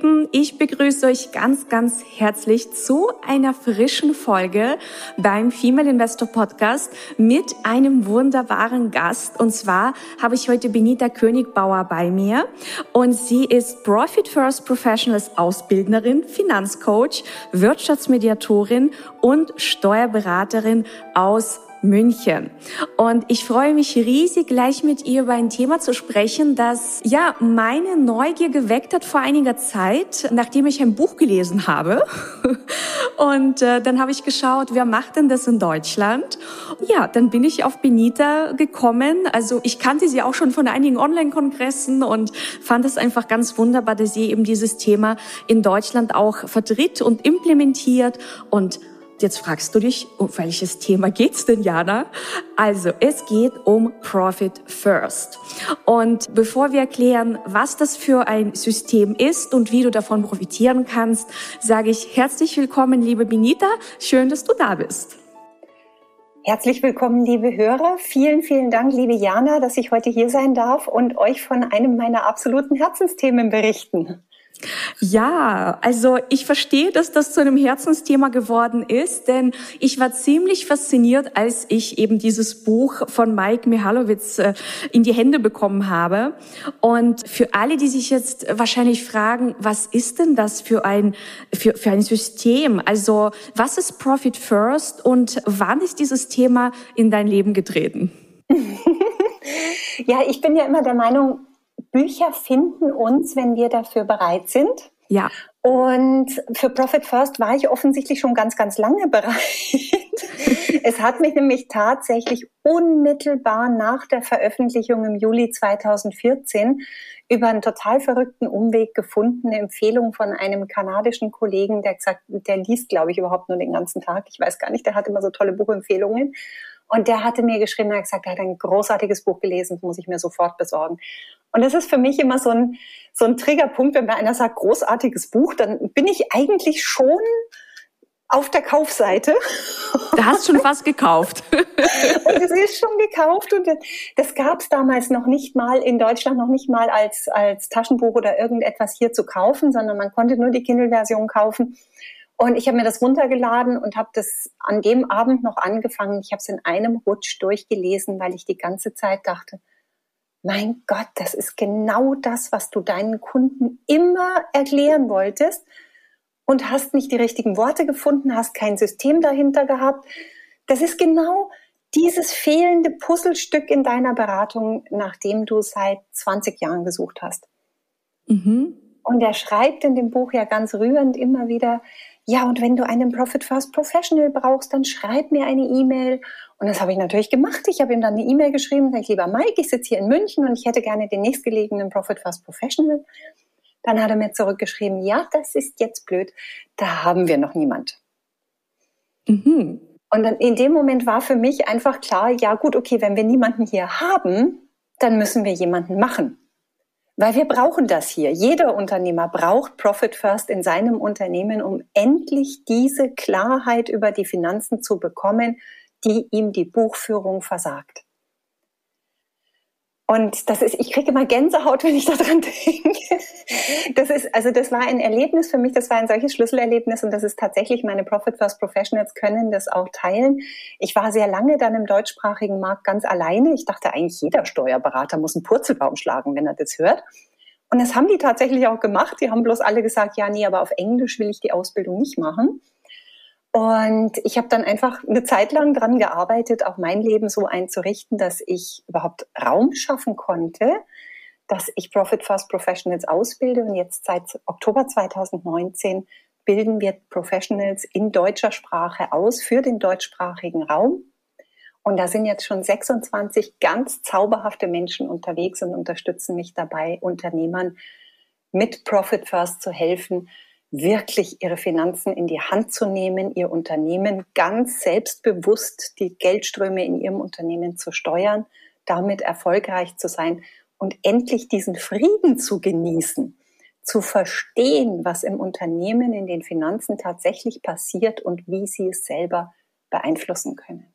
Lieben, ich begrüße euch ganz, ganz herzlich zu einer frischen Folge beim Female Investor Podcast mit einem wunderbaren Gast. Und zwar habe ich heute Benita Königbauer bei mir und sie ist Profit First Professionals Ausbildnerin, Finanzcoach, Wirtschaftsmediatorin und Steuerberaterin aus München. Und ich freue mich riesig, gleich mit ihr über ein Thema zu sprechen, das ja meine Neugier geweckt hat vor einiger Zeit, nachdem ich ein Buch gelesen habe. Und äh, dann habe ich geschaut, wer macht denn das in Deutschland? Ja, dann bin ich auf Benita gekommen. Also ich kannte sie auch schon von einigen Online-Kongressen und fand es einfach ganz wunderbar, dass sie eben dieses Thema in Deutschland auch vertritt und implementiert und Jetzt fragst du dich, um welches Thema geht's denn, Jana? Also, es geht um Profit First. Und bevor wir erklären, was das für ein System ist und wie du davon profitieren kannst, sage ich herzlich willkommen, liebe Benita. Schön, dass du da bist. Herzlich willkommen, liebe Hörer. Vielen, vielen Dank, liebe Jana, dass ich heute hier sein darf und euch von einem meiner absoluten Herzensthemen berichten. Ja, also ich verstehe, dass das zu einem Herzensthema geworden ist, denn ich war ziemlich fasziniert, als ich eben dieses Buch von Mike Mihalowitz äh, in die Hände bekommen habe. Und für alle, die sich jetzt wahrscheinlich fragen, was ist denn das für ein, für, für ein System? Also was ist Profit First und wann ist dieses Thema in dein Leben getreten? ja, ich bin ja immer der Meinung, Bücher finden uns, wenn wir dafür bereit sind. Ja. Und für Profit First war ich offensichtlich schon ganz, ganz lange bereit. es hat mich nämlich tatsächlich unmittelbar nach der Veröffentlichung im Juli 2014 über einen total verrückten Umweg gefunden, eine Empfehlung von einem kanadischen Kollegen, der gesagt, der liest, glaube ich, überhaupt nur den ganzen Tag. Ich weiß gar nicht, der hat immer so tolle Buchempfehlungen. Und der hatte mir geschrieben, er hat gesagt, er hat ein großartiges Buch gelesen, das muss ich mir sofort besorgen. Und das ist für mich immer so ein, so ein Triggerpunkt, wenn mir einer sagt, großartiges Buch, dann bin ich eigentlich schon auf der Kaufseite. Du hast schon was gekauft. und es ist schon gekauft und das gab es damals noch nicht mal in Deutschland noch nicht mal als als Taschenbuch oder irgendetwas hier zu kaufen, sondern man konnte nur die Kindle-Version kaufen. Und ich habe mir das runtergeladen und habe das an dem Abend noch angefangen. Ich habe es in einem Rutsch durchgelesen, weil ich die ganze Zeit dachte, mein Gott, das ist genau das, was du deinen Kunden immer erklären wolltest und hast nicht die richtigen Worte gefunden, hast kein System dahinter gehabt. Das ist genau dieses fehlende Puzzlestück in deiner Beratung, nachdem du seit 20 Jahren gesucht hast. Mhm. Und er schreibt in dem Buch ja ganz rührend immer wieder, ja, und wenn du einen Profit First Professional brauchst, dann schreib mir eine E-Mail. Und das habe ich natürlich gemacht. Ich habe ihm dann eine E-Mail geschrieben, sage ich, lieber Mike, ich sitze hier in München und ich hätte gerne den nächstgelegenen Profit First Professional. Dann hat er mir zurückgeschrieben, ja, das ist jetzt blöd, da haben wir noch niemand. Mhm. Und dann in dem Moment war für mich einfach klar, ja gut, okay, wenn wir niemanden hier haben, dann müssen wir jemanden machen. Weil wir brauchen das hier. Jeder Unternehmer braucht Profit First in seinem Unternehmen, um endlich diese Klarheit über die Finanzen zu bekommen, die ihm die Buchführung versagt. Und das ist, ich kriege immer Gänsehaut, wenn ich daran denke. Das ist, also das war ein Erlebnis für mich, das war ein solches Schlüsselerlebnis und das ist tatsächlich meine Profit First Professionals können das auch teilen. Ich war sehr lange dann im deutschsprachigen Markt ganz alleine. Ich dachte eigentlich, jeder Steuerberater muss einen Purzelbaum schlagen, wenn er das hört. Und das haben die tatsächlich auch gemacht. Die haben bloß alle gesagt, ja, nee, aber auf Englisch will ich die Ausbildung nicht machen. Und ich habe dann einfach eine Zeit lang dran gearbeitet, auch mein Leben so einzurichten, dass ich überhaupt Raum schaffen konnte, dass ich Profit First Professionals ausbilde. Und jetzt seit Oktober 2019 bilden wir Professionals in deutscher Sprache aus für den deutschsprachigen Raum. Und da sind jetzt schon 26 ganz zauberhafte Menschen unterwegs und unterstützen mich dabei, Unternehmern mit Profit First zu helfen, wirklich ihre Finanzen in die Hand zu nehmen, ihr Unternehmen ganz selbstbewusst die Geldströme in ihrem Unternehmen zu steuern, damit erfolgreich zu sein und endlich diesen Frieden zu genießen, zu verstehen, was im Unternehmen in den Finanzen tatsächlich passiert und wie sie es selber beeinflussen können.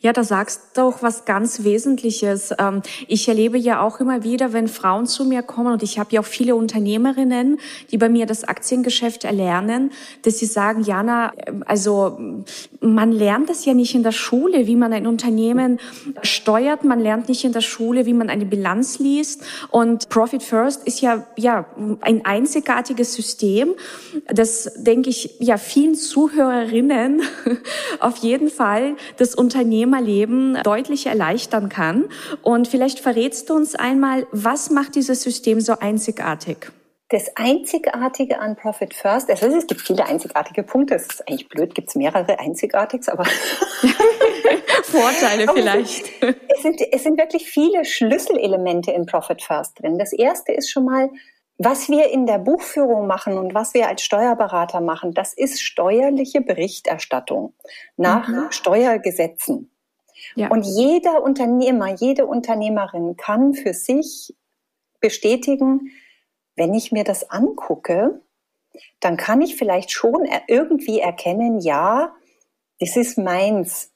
Ja, da sagst du auch was ganz Wesentliches. Ähm, ich erlebe ja auch immer wieder, wenn Frauen zu mir kommen, und ich habe ja auch viele Unternehmerinnen, die bei mir das Aktiengeschäft erlernen, dass sie sagen, Jana, also man lernt das ja nicht in der Schule, wie man ein Unternehmen steuert. Man lernt nicht in der Schule, wie man eine Bilanz liest. Und Profit First ist ja, ja ein einzigartiges System, das, denke ich, ja vielen Zuhörerinnen auf jeden Fall das Unternehmen Unternehmerleben deutlich erleichtern kann. Und vielleicht verrätst du uns einmal, was macht dieses System so einzigartig? Das Einzigartige an Profit First, also es gibt viele einzigartige Punkte, es ist eigentlich blöd, gibt es mehrere Einzigartiges, aber Vorteile vielleicht. Es sind, es sind wirklich viele Schlüsselelemente in Profit First drin. Das erste ist schon mal, was wir in der Buchführung machen und was wir als Steuerberater machen, das ist steuerliche Berichterstattung nach mhm. Steuergesetzen. Ja. Und jeder Unternehmer, jede Unternehmerin kann für sich bestätigen, wenn ich mir das angucke, dann kann ich vielleicht schon irgendwie erkennen, ja, das ist meins.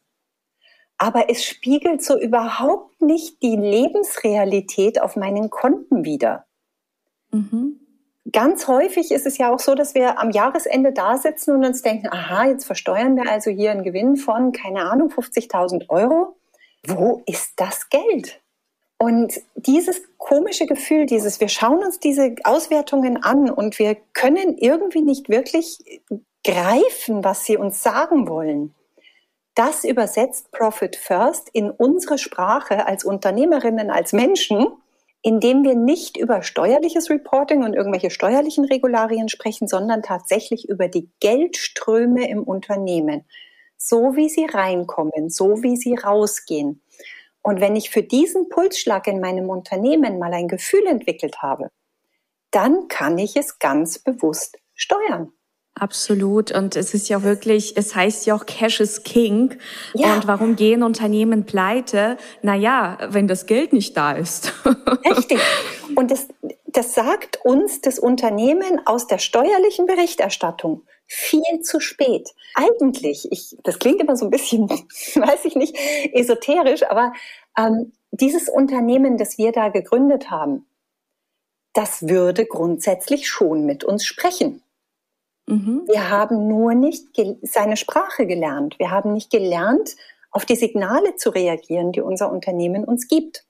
Aber es spiegelt so überhaupt nicht die Lebensrealität auf meinen Konten wider. Mhm. Ganz häufig ist es ja auch so, dass wir am Jahresende da sitzen und uns denken, aha, jetzt versteuern wir also hier einen Gewinn von, keine Ahnung, 50.000 Euro. Wo ist das Geld? Und dieses komische Gefühl, dieses, wir schauen uns diese Auswertungen an und wir können irgendwie nicht wirklich greifen, was sie uns sagen wollen. Das übersetzt Profit First in unsere Sprache als Unternehmerinnen, als Menschen indem wir nicht über steuerliches Reporting und irgendwelche steuerlichen Regularien sprechen, sondern tatsächlich über die Geldströme im Unternehmen, so wie sie reinkommen, so wie sie rausgehen. Und wenn ich für diesen Pulsschlag in meinem Unternehmen mal ein Gefühl entwickelt habe, dann kann ich es ganz bewusst steuern. Absolut. Und es ist ja wirklich, es heißt ja auch Cash is King. Ja. Und warum gehen Unternehmen pleite? Naja, wenn das Geld nicht da ist. Richtig. Und das, das sagt uns das Unternehmen aus der steuerlichen Berichterstattung viel zu spät. Eigentlich, ich, das klingt immer so ein bisschen, weiß ich nicht, esoterisch, aber ähm, dieses Unternehmen, das wir da gegründet haben, das würde grundsätzlich schon mit uns sprechen. Mhm. Wir haben nur nicht seine Sprache gelernt. Wir haben nicht gelernt, auf die Signale zu reagieren, die unser Unternehmen uns gibt.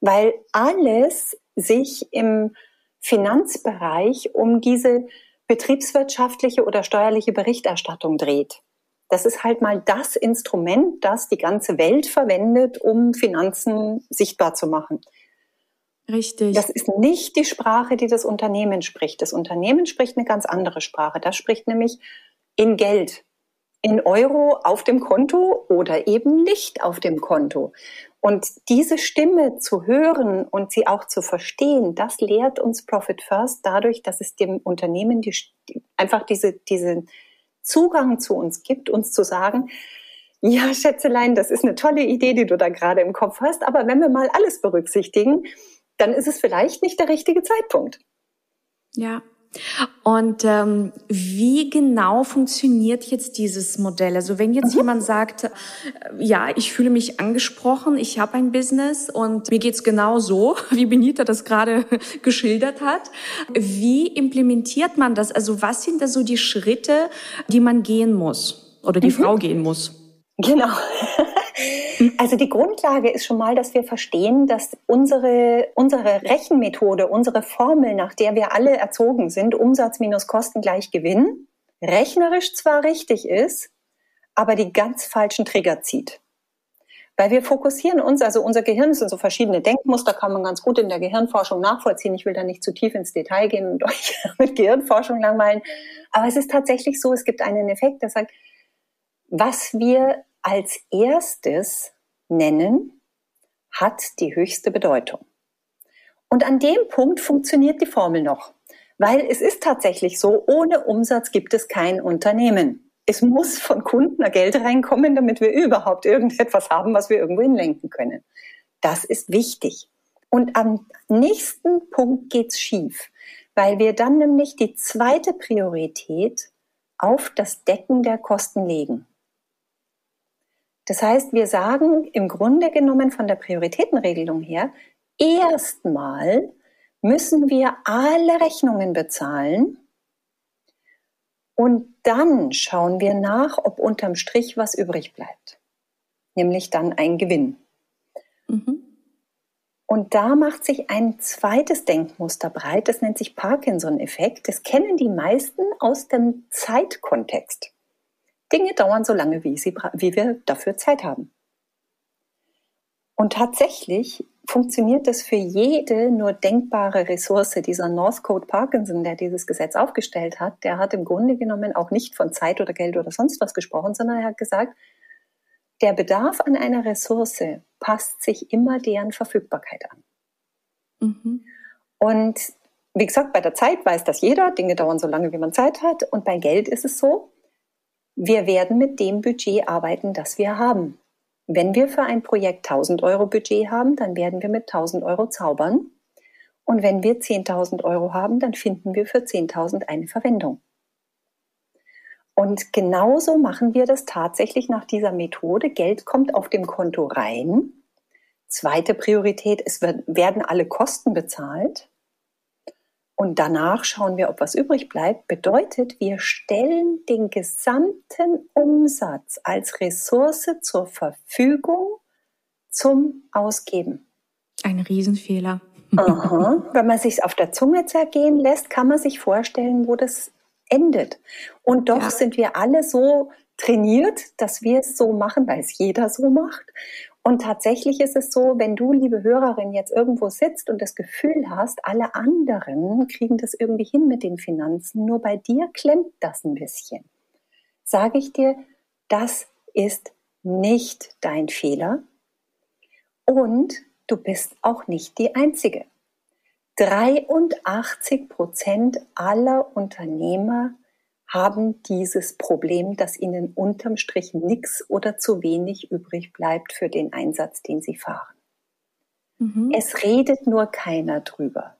Weil alles sich im Finanzbereich um diese betriebswirtschaftliche oder steuerliche Berichterstattung dreht. Das ist halt mal das Instrument, das die ganze Welt verwendet, um Finanzen sichtbar zu machen. Richtig. Das ist nicht die Sprache, die das Unternehmen spricht. Das Unternehmen spricht eine ganz andere Sprache. Das spricht nämlich in Geld, in Euro auf dem Konto oder eben nicht auf dem Konto. Und diese Stimme zu hören und sie auch zu verstehen, das lehrt uns Profit First dadurch, dass es dem Unternehmen die, einfach diese, diesen Zugang zu uns gibt, uns zu sagen, ja, Schätzelein, das ist eine tolle Idee, die du da gerade im Kopf hast, aber wenn wir mal alles berücksichtigen, dann ist es vielleicht nicht der richtige Zeitpunkt. Ja. Und ähm, wie genau funktioniert jetzt dieses Modell? Also wenn jetzt mhm. jemand sagt, äh, ja, ich fühle mich angesprochen, ich habe ein Business und mir geht's genau so, wie Benita das gerade geschildert hat. Wie implementiert man das? Also was sind da so die Schritte, die man gehen muss oder die mhm. Frau gehen muss? Genau. Also die Grundlage ist schon mal, dass wir verstehen, dass unsere, unsere Rechenmethode, unsere Formel, nach der wir alle erzogen sind, Umsatz minus Kosten gleich Gewinn, rechnerisch zwar richtig ist, aber die ganz falschen Trigger zieht. Weil wir fokussieren uns, also unser Gehirn sind so verschiedene Denkmuster, kann man ganz gut in der Gehirnforschung nachvollziehen. Ich will da nicht zu tief ins Detail gehen und euch mit Gehirnforschung langweilen. Aber es ist tatsächlich so, es gibt einen Effekt, der sagt, was wir als erstes nennen, hat die höchste Bedeutung. Und an dem Punkt funktioniert die Formel noch. Weil es ist tatsächlich so, ohne Umsatz gibt es kein Unternehmen. Es muss von Kunden Geld reinkommen, damit wir überhaupt irgendetwas haben, was wir irgendwo hinlenken können. Das ist wichtig. Und am nächsten Punkt geht's schief, weil wir dann nämlich die zweite Priorität auf das Decken der Kosten legen. Das heißt, wir sagen im Grunde genommen von der Prioritätenregelung her, erstmal müssen wir alle Rechnungen bezahlen und dann schauen wir nach, ob unterm Strich was übrig bleibt, nämlich dann ein Gewinn. Mhm. Und da macht sich ein zweites Denkmuster breit, das nennt sich Parkinson-Effekt. Das kennen die meisten aus dem Zeitkontext. Dinge dauern so lange, wie, sie, wie wir dafür Zeit haben. Und tatsächlich funktioniert das für jede nur denkbare Ressource. Dieser Northcote Parkinson, der dieses Gesetz aufgestellt hat, der hat im Grunde genommen auch nicht von Zeit oder Geld oder sonst was gesprochen, sondern er hat gesagt, der Bedarf an einer Ressource passt sich immer deren Verfügbarkeit an. Mhm. Und wie gesagt, bei der Zeit weiß das jeder, Dinge dauern so lange, wie man Zeit hat. Und bei Geld ist es so, wir werden mit dem Budget arbeiten, das wir haben. Wenn wir für ein Projekt 1000 Euro Budget haben, dann werden wir mit 1000 Euro zaubern. Und wenn wir 10.000 Euro haben, dann finden wir für 10.000 eine Verwendung. Und genauso machen wir das tatsächlich nach dieser Methode. Geld kommt auf dem Konto rein. Zweite Priorität, es werden alle Kosten bezahlt und danach schauen wir, ob was übrig bleibt, bedeutet, wir stellen den gesamten Umsatz als Ressource zur Verfügung zum Ausgeben. Ein Riesenfehler. Aha. Wenn man sich auf der Zunge zergehen lässt, kann man sich vorstellen, wo das endet. Und doch ja. sind wir alle so trainiert, dass wir es so machen, weil es jeder so macht. Und tatsächlich ist es so, wenn du, liebe Hörerin, jetzt irgendwo sitzt und das Gefühl hast, alle anderen kriegen das irgendwie hin mit den Finanzen, nur bei dir klemmt das ein bisschen, sage ich dir, das ist nicht dein Fehler und du bist auch nicht die Einzige. 83 Prozent aller Unternehmer haben dieses Problem, dass ihnen unterm Strich nichts oder zu wenig übrig bleibt für den Einsatz, den sie fahren. Mhm. Es redet nur keiner drüber,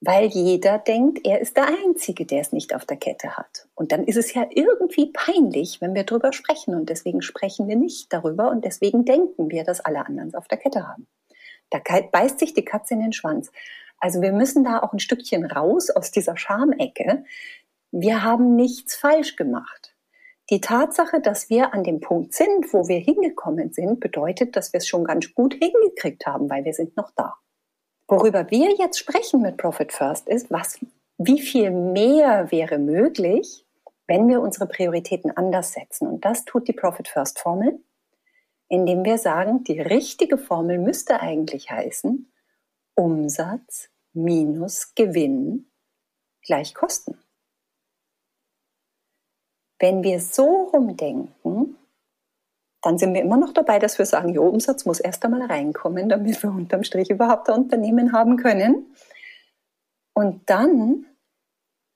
weil jeder denkt, er ist der Einzige, der es nicht auf der Kette hat. Und dann ist es ja irgendwie peinlich, wenn wir drüber sprechen. Und deswegen sprechen wir nicht darüber und deswegen denken wir, dass alle anderen es auf der Kette haben. Da beißt sich die Katze in den Schwanz. Also wir müssen da auch ein Stückchen raus aus dieser Schamecke, wir haben nichts falsch gemacht. Die Tatsache, dass wir an dem Punkt sind, wo wir hingekommen sind, bedeutet, dass wir es schon ganz gut hingekriegt haben, weil wir sind noch da. Worüber wir jetzt sprechen mit Profit First ist, was, wie viel mehr wäre möglich, wenn wir unsere Prioritäten anders setzen. Und das tut die Profit First Formel, indem wir sagen, die richtige Formel müsste eigentlich heißen, Umsatz minus Gewinn gleich Kosten. Wenn wir so rumdenken, dann sind wir immer noch dabei, dass wir sagen, jo, Umsatz muss erst einmal reinkommen, damit wir unterm Strich überhaupt ein Unternehmen haben können. Und dann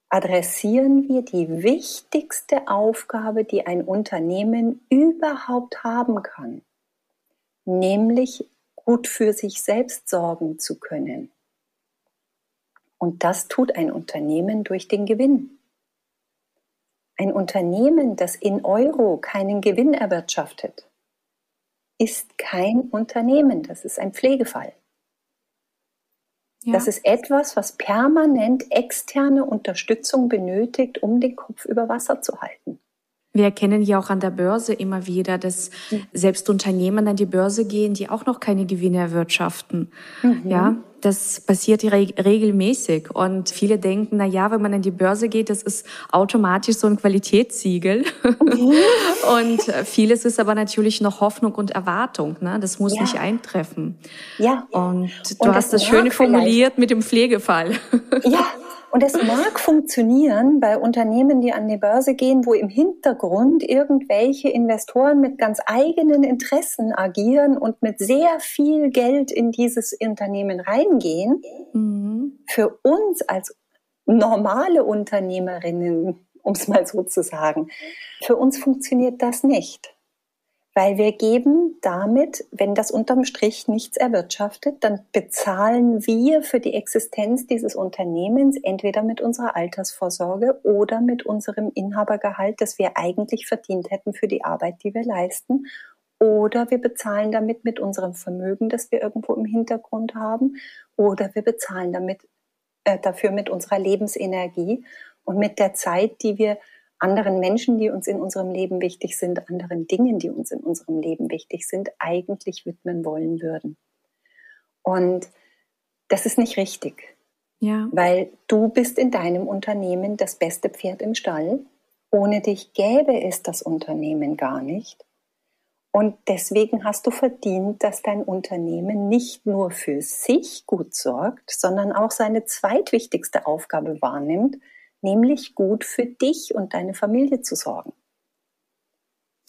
adressieren wir die wichtigste Aufgabe, die ein Unternehmen überhaupt haben kann, nämlich gut für sich selbst sorgen zu können. Und das tut ein Unternehmen durch den Gewinn. Ein Unternehmen, das in Euro keinen Gewinn erwirtschaftet, ist kein Unternehmen, das ist ein Pflegefall. Ja. Das ist etwas, was permanent externe Unterstützung benötigt, um den Kopf über Wasser zu halten. Wir erkennen ja auch an der Börse immer wieder, dass mhm. selbst Unternehmen an die Börse gehen, die auch noch keine Gewinne erwirtschaften. Mhm. Ja, das passiert regelmäßig. Und viele denken, na ja, wenn man an die Börse geht, das ist automatisch so ein Qualitätssiegel. Mhm. und vieles ist aber natürlich noch Hoffnung und Erwartung. Ne? Das muss ja. nicht eintreffen. Ja. Und du und hast das, das schön formuliert mit dem Pflegefall. Ja, und es mag funktionieren bei Unternehmen, die an die Börse gehen, wo im Hintergrund irgendwelche Investoren mit ganz eigenen Interessen agieren und mit sehr viel Geld in dieses Unternehmen reingehen. Mhm. Für uns als normale Unternehmerinnen, um es mal so zu sagen. Für uns funktioniert das nicht. Weil wir geben damit, wenn das unterm Strich nichts erwirtschaftet, dann bezahlen wir für die Existenz dieses Unternehmens entweder mit unserer Altersvorsorge oder mit unserem Inhabergehalt, das wir eigentlich verdient hätten für die Arbeit, die wir leisten. Oder wir bezahlen damit mit unserem Vermögen, das wir irgendwo im Hintergrund haben. Oder wir bezahlen damit, äh, dafür mit unserer Lebensenergie und mit der Zeit, die wir anderen Menschen, die uns in unserem Leben wichtig sind, anderen Dingen, die uns in unserem Leben wichtig sind, eigentlich widmen wollen würden. Und das ist nicht richtig. Ja. Weil du bist in deinem Unternehmen das beste Pferd im Stall. Ohne dich gäbe es das Unternehmen gar nicht. Und deswegen hast du verdient, dass dein Unternehmen nicht nur für sich gut sorgt, sondern auch seine zweitwichtigste Aufgabe wahrnimmt, nämlich gut für dich und deine Familie zu sorgen.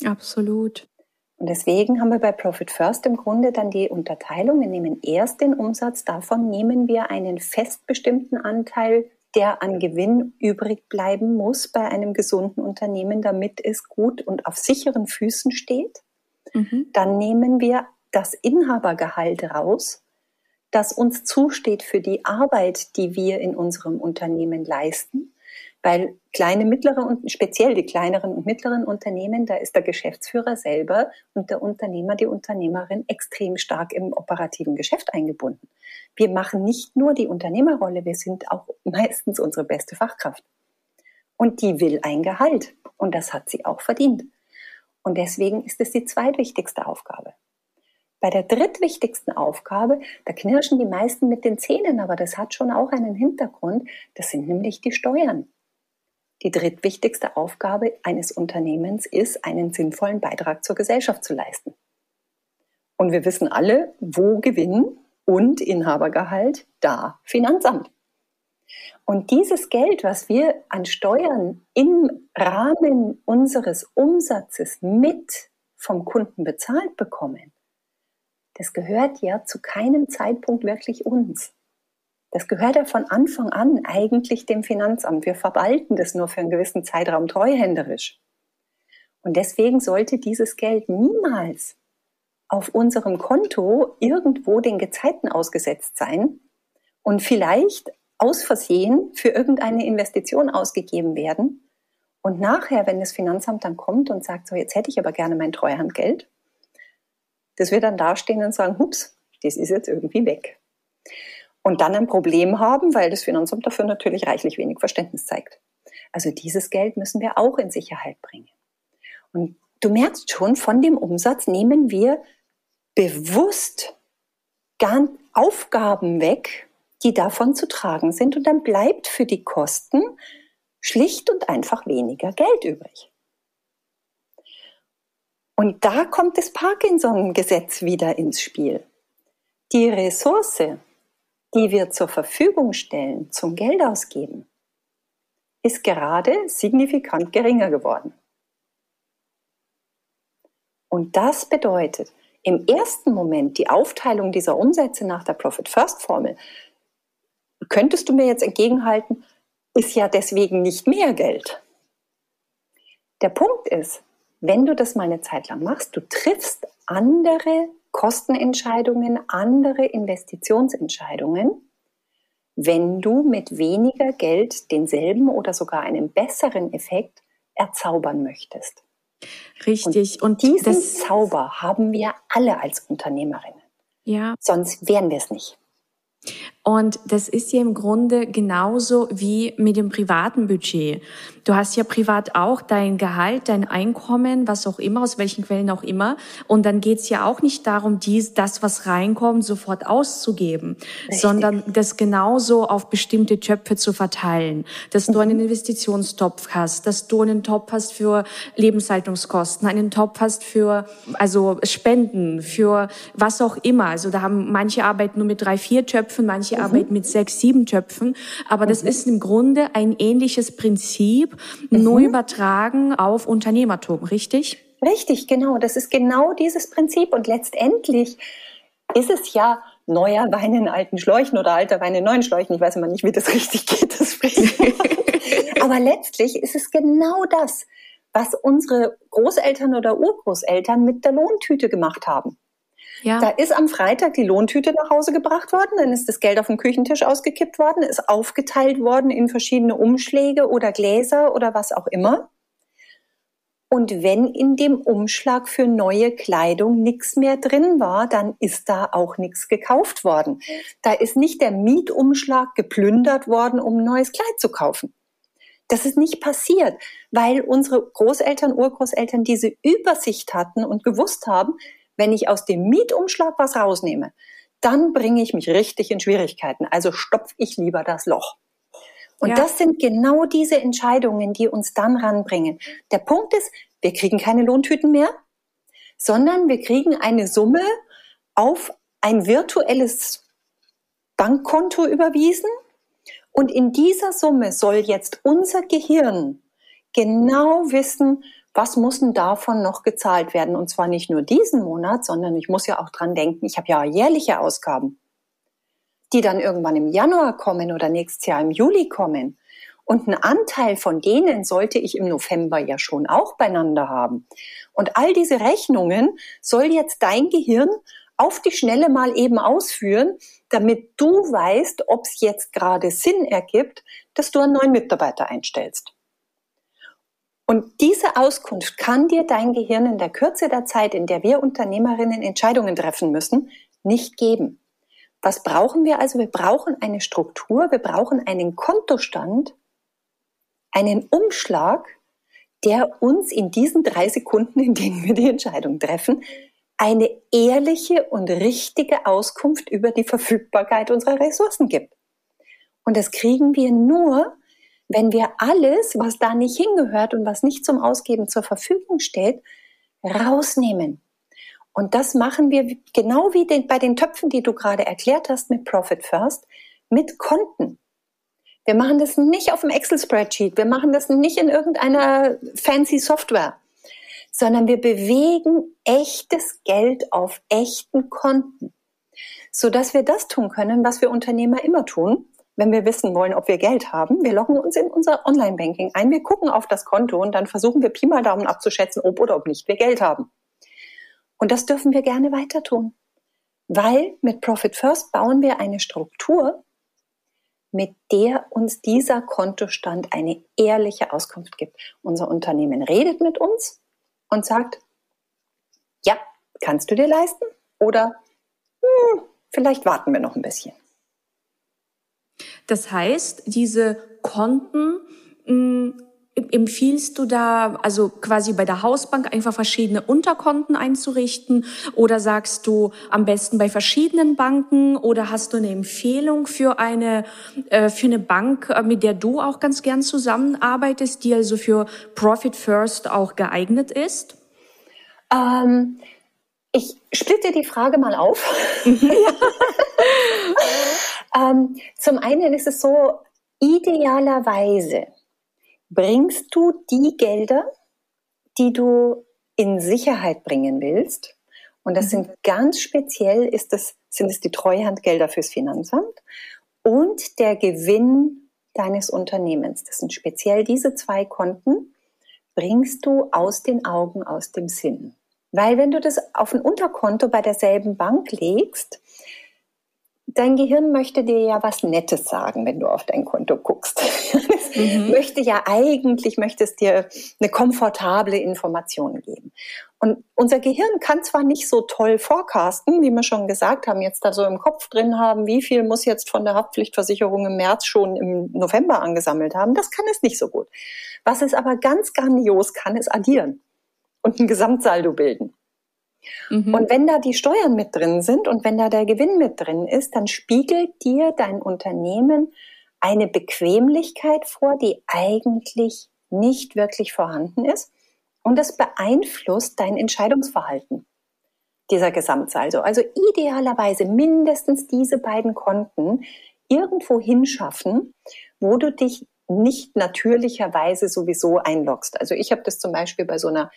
Absolut. Und deswegen haben wir bei Profit First im Grunde dann die Unterteilung. Wir nehmen erst den Umsatz, davon nehmen wir einen festbestimmten Anteil, der an Gewinn übrig bleiben muss bei einem gesunden Unternehmen, damit es gut und auf sicheren Füßen steht. Mhm. Dann nehmen wir das Inhabergehalt raus, das uns zusteht für die Arbeit, die wir in unserem Unternehmen leisten. Weil kleine, mittlere und speziell die kleineren und mittleren Unternehmen, da ist der Geschäftsführer selber und der Unternehmer, die Unternehmerin extrem stark im operativen Geschäft eingebunden. Wir machen nicht nur die Unternehmerrolle, wir sind auch meistens unsere beste Fachkraft. Und die will ein Gehalt. Und das hat sie auch verdient. Und deswegen ist es die zweitwichtigste Aufgabe. Bei der drittwichtigsten Aufgabe, da knirschen die meisten mit den Zähnen, aber das hat schon auch einen Hintergrund, das sind nämlich die Steuern. Die drittwichtigste Aufgabe eines Unternehmens ist, einen sinnvollen Beitrag zur Gesellschaft zu leisten. Und wir wissen alle, wo Gewinn und Inhabergehalt, da Finanzamt. Und dieses Geld, was wir an Steuern im Rahmen unseres Umsatzes mit vom Kunden bezahlt bekommen, das gehört ja zu keinem Zeitpunkt wirklich uns. Das gehört ja von Anfang an eigentlich dem Finanzamt. Wir verwalten das nur für einen gewissen Zeitraum treuhänderisch. Und deswegen sollte dieses Geld niemals auf unserem Konto irgendwo den Gezeiten ausgesetzt sein und vielleicht aus Versehen für irgendeine Investition ausgegeben werden. Und nachher, wenn das Finanzamt dann kommt und sagt, so jetzt hätte ich aber gerne mein Treuhandgeld, dass wir dann dastehen und sagen, hups, das ist jetzt irgendwie weg und dann ein Problem haben, weil das Finanzamt dafür natürlich reichlich wenig Verständnis zeigt. Also dieses Geld müssen wir auch in Sicherheit bringen. Und du merkst schon, von dem Umsatz nehmen wir bewusst Aufgaben weg, die davon zu tragen sind und dann bleibt für die Kosten schlicht und einfach weniger Geld übrig. Und da kommt das Parkinson-Gesetz wieder ins Spiel. Die Ressource, die wir zur Verfügung stellen zum Geld ausgeben, ist gerade signifikant geringer geworden. Und das bedeutet, im ersten Moment die Aufteilung dieser Umsätze nach der Profit First Formel, könntest du mir jetzt entgegenhalten, ist ja deswegen nicht mehr Geld. Der Punkt ist, wenn du das mal eine Zeit lang machst, du triffst andere Kostenentscheidungen, andere Investitionsentscheidungen, wenn du mit weniger Geld denselben oder sogar einen besseren Effekt erzaubern möchtest. Richtig. Und, und diesen Zauber haben wir alle als Unternehmerinnen. Ja. Sonst wären wir es nicht. Und das ist ja im Grunde genauso wie mit dem privaten Budget. Du hast ja privat auch dein Gehalt, dein Einkommen, was auch immer, aus welchen Quellen auch immer. Und dann geht's ja auch nicht darum, dies, das, was reinkommt, sofort auszugeben, Richtig. sondern das genauso auf bestimmte Töpfe zu verteilen. Dass du einen mhm. Investitionstopf hast, dass du einen Topf hast für Lebenshaltungskosten, einen Topf hast für, also Spenden, für was auch immer. Also da haben manche arbeiten nur mit drei, vier Töpfen, manche mhm. arbeiten mit sechs, sieben Töpfen. Aber das mhm. ist im Grunde ein ähnliches Prinzip, mhm. nur übertragen auf Unternehmertum, richtig? Richtig, genau. Das ist genau dieses Prinzip. Und letztendlich ist es ja neuer Wein in alten Schläuchen oder alter Wein in neuen Schläuchen. Ich weiß immer nicht, wie das richtig geht, das Aber letztlich ist es genau das, was unsere Großeltern oder Urgroßeltern mit der Lohntüte gemacht haben. Ja. Da ist am Freitag die Lohntüte nach Hause gebracht worden, dann ist das Geld auf dem Küchentisch ausgekippt worden, ist aufgeteilt worden in verschiedene Umschläge oder Gläser oder was auch immer. Und wenn in dem Umschlag für neue Kleidung nichts mehr drin war, dann ist da auch nichts gekauft worden. Da ist nicht der Mietumschlag geplündert worden, um ein neues Kleid zu kaufen. Das ist nicht passiert, weil unsere Großeltern, Urgroßeltern diese Übersicht hatten und gewusst haben, wenn ich aus dem Mietumschlag was rausnehme, dann bringe ich mich richtig in Schwierigkeiten. Also stopfe ich lieber das Loch. Und ja. das sind genau diese Entscheidungen, die uns dann ranbringen. Der Punkt ist, wir kriegen keine Lohntüten mehr, sondern wir kriegen eine Summe auf ein virtuelles Bankkonto überwiesen. Und in dieser Summe soll jetzt unser Gehirn genau wissen, was muss denn davon noch gezahlt werden? Und zwar nicht nur diesen Monat, sondern ich muss ja auch dran denken, ich habe ja jährliche Ausgaben die dann irgendwann im Januar kommen oder nächstes Jahr im Juli kommen. Und einen Anteil von denen sollte ich im November ja schon auch beieinander haben. Und all diese Rechnungen soll jetzt dein Gehirn auf die Schnelle mal eben ausführen, damit du weißt, ob es jetzt gerade Sinn ergibt, dass du einen neuen Mitarbeiter einstellst. Und diese Auskunft kann dir dein Gehirn in der Kürze der Zeit, in der wir Unternehmerinnen Entscheidungen treffen müssen, nicht geben. Was brauchen wir also? Wir brauchen eine Struktur, wir brauchen einen Kontostand, einen Umschlag, der uns in diesen drei Sekunden, in denen wir die Entscheidung treffen, eine ehrliche und richtige Auskunft über die Verfügbarkeit unserer Ressourcen gibt. Und das kriegen wir nur, wenn wir alles, was da nicht hingehört und was nicht zum Ausgeben zur Verfügung steht, rausnehmen. Und das machen wir genau wie den, bei den Töpfen, die du gerade erklärt hast mit Profit First, mit Konten. Wir machen das nicht auf dem Excel-Spreadsheet, wir machen das nicht in irgendeiner fancy Software, sondern wir bewegen echtes Geld auf echten Konten, so dass wir das tun können, was wir Unternehmer immer tun, wenn wir wissen wollen, ob wir Geld haben. Wir loggen uns in unser Online-Banking ein, wir gucken auf das Konto und dann versuchen wir Pi mal Daumen abzuschätzen, ob oder ob nicht wir Geld haben. Und das dürfen wir gerne weiter tun, weil mit Profit First bauen wir eine Struktur, mit der uns dieser Kontostand eine ehrliche Auskunft gibt. Unser Unternehmen redet mit uns und sagt, ja, kannst du dir leisten? Oder hm, vielleicht warten wir noch ein bisschen. Das heißt, diese Konten hm, Empfiehlst du da, also quasi bei der Hausbank einfach verschiedene Unterkonten einzurichten oder sagst du am besten bei verschiedenen Banken oder hast du eine Empfehlung für eine, äh, für eine Bank, äh, mit der du auch ganz gern zusammenarbeitest, die also für Profit First auch geeignet ist? Ähm, ich splitte die Frage mal auf. ähm, zum einen ist es so, idealerweise bringst du die Gelder, die du in Sicherheit bringen willst. Und das mhm. sind ganz speziell ist das, sind es die Treuhandgelder fürs Finanzamt und der Gewinn deines Unternehmens. Das sind speziell diese zwei Konten, bringst du aus den Augen, aus dem Sinn. Weil wenn du das auf ein Unterkonto bei derselben Bank legst, dein Gehirn möchte dir ja was Nettes sagen, wenn du auf dein Konto guckst. mhm. möchte ja eigentlich, möchte es dir eine komfortable Information geben. Und unser Gehirn kann zwar nicht so toll forecasten, wie wir schon gesagt haben, jetzt da so im Kopf drin haben, wie viel muss jetzt von der Haftpflichtversicherung im März schon im November angesammelt haben. Das kann es nicht so gut. Was es aber ganz grandios kann, ist addieren und ein Gesamtsaldo bilden. Mhm. Und wenn da die Steuern mit drin sind und wenn da der Gewinn mit drin ist, dann spiegelt dir dein Unternehmen eine Bequemlichkeit vor, die eigentlich nicht wirklich vorhanden ist. Und das beeinflusst dein Entscheidungsverhalten, dieser Gesamtsaldo. Also idealerweise mindestens diese beiden Konten irgendwo hinschaffen, wo du dich nicht natürlicherweise sowieso einloggst. Also ich habe das zum Beispiel bei so einer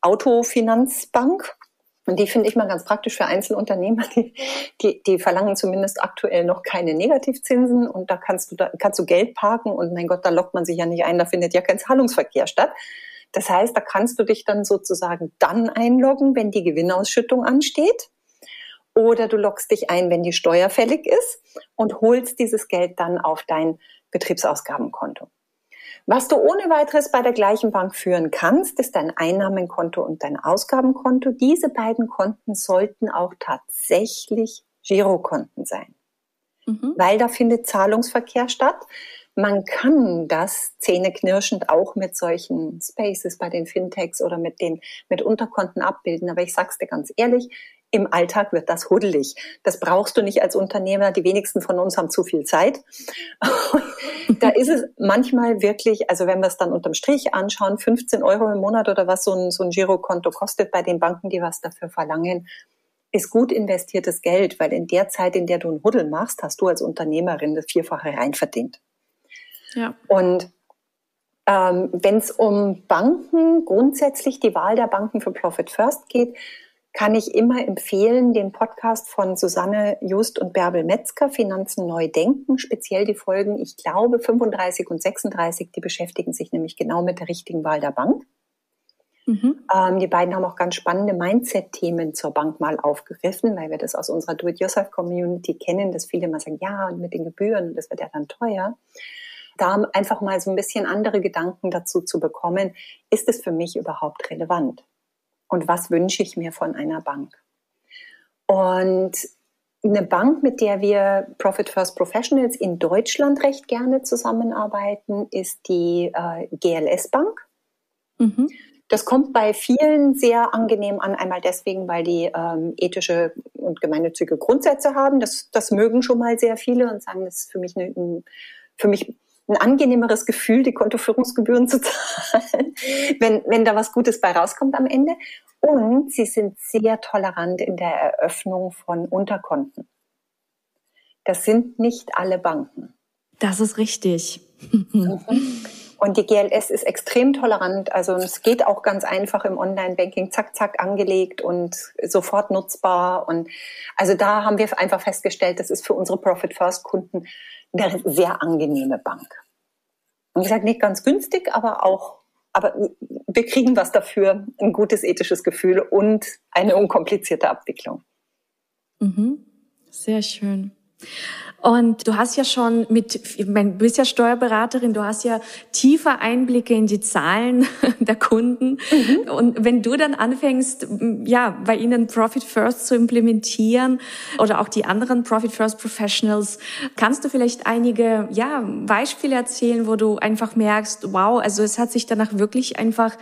Autofinanzbank, Und die finde ich mal ganz praktisch für Einzelunternehmer. Die, die, die verlangen zumindest aktuell noch keine Negativzinsen und da kannst du da kannst du Geld parken und mein Gott, da lockt man sich ja nicht ein, da findet ja kein Zahlungsverkehr statt. Das heißt, da kannst du dich dann sozusagen dann einloggen, wenn die Gewinnausschüttung ansteht. Oder du loggst dich ein, wenn die Steuer fällig ist und holst dieses Geld dann auf dein Betriebsausgabenkonto. Was du ohne weiteres bei der gleichen Bank führen kannst, ist dein Einnahmenkonto und dein Ausgabenkonto. Diese beiden Konten sollten auch tatsächlich Girokonten sein, mhm. weil da findet Zahlungsverkehr statt. Man kann das zähneknirschend auch mit solchen Spaces bei den Fintechs oder mit den mit Unterkonten abbilden. Aber ich sag's dir ganz ehrlich, im Alltag wird das huddelig. Das brauchst du nicht als Unternehmer. Die wenigsten von uns haben zu viel Zeit. da ist es manchmal wirklich, also wenn wir es dann unterm Strich anschauen, 15 Euro im Monat oder was so ein, so ein Girokonto kostet bei den Banken, die was dafür verlangen, ist gut investiertes Geld, weil in der Zeit, in der du einen Huddel machst, hast du als Unternehmerin das Vierfache reinverdient. Ja. Und ähm, wenn es um Banken, grundsätzlich die Wahl der Banken für Profit First geht, kann ich immer empfehlen, den Podcast von Susanne Just und Bärbel Metzger, Finanzen neu denken, speziell die Folgen, ich glaube, 35 und 36, die beschäftigen sich nämlich genau mit der richtigen Wahl der Bank. Mhm. Ähm, die beiden haben auch ganz spannende Mindset-Themen zur Bank mal aufgegriffen, weil wir das aus unserer Do-it-yourself-Community kennen, dass viele mal sagen, ja, und mit den Gebühren, das wird ja dann teuer. Da einfach mal so ein bisschen andere Gedanken dazu zu bekommen, ist es für mich überhaupt relevant? Und was wünsche ich mir von einer Bank. Und eine Bank, mit der wir Profit First Professionals in Deutschland recht gerne zusammenarbeiten, ist die äh, GLS Bank. Mhm. Das kommt bei vielen sehr angenehm an, einmal deswegen, weil die ähm, ethische und gemeinnützige Grundsätze haben. Das, das mögen schon mal sehr viele und sagen, das ist für mich, eine, für mich ein angenehmeres Gefühl, die Kontoführungsgebühren zu zahlen, wenn, wenn da was Gutes bei rauskommt am Ende. Und sie sind sehr tolerant in der Eröffnung von Unterkonten. Das sind nicht alle Banken. Das ist richtig. Und die GLS ist extrem tolerant. Also es geht auch ganz einfach im Online-Banking, zack, zack, angelegt und sofort nutzbar. Und also da haben wir einfach festgestellt, das ist für unsere Profit First Kunden eine sehr angenehme Bank. Und ich sage nicht ganz günstig, aber auch, aber wir kriegen was dafür, ein gutes ethisches Gefühl und eine unkomplizierte Abwicklung. Mhm. Sehr schön. Und du hast ja schon mit, du bist ja Steuerberaterin, du hast ja tiefe Einblicke in die Zahlen der Kunden. Mhm. Und wenn du dann anfängst, ja, bei ihnen Profit First zu implementieren oder auch die anderen Profit First Professionals, kannst du vielleicht einige, ja, Beispiele erzählen, wo du einfach merkst, wow, also es hat sich danach wirklich einfach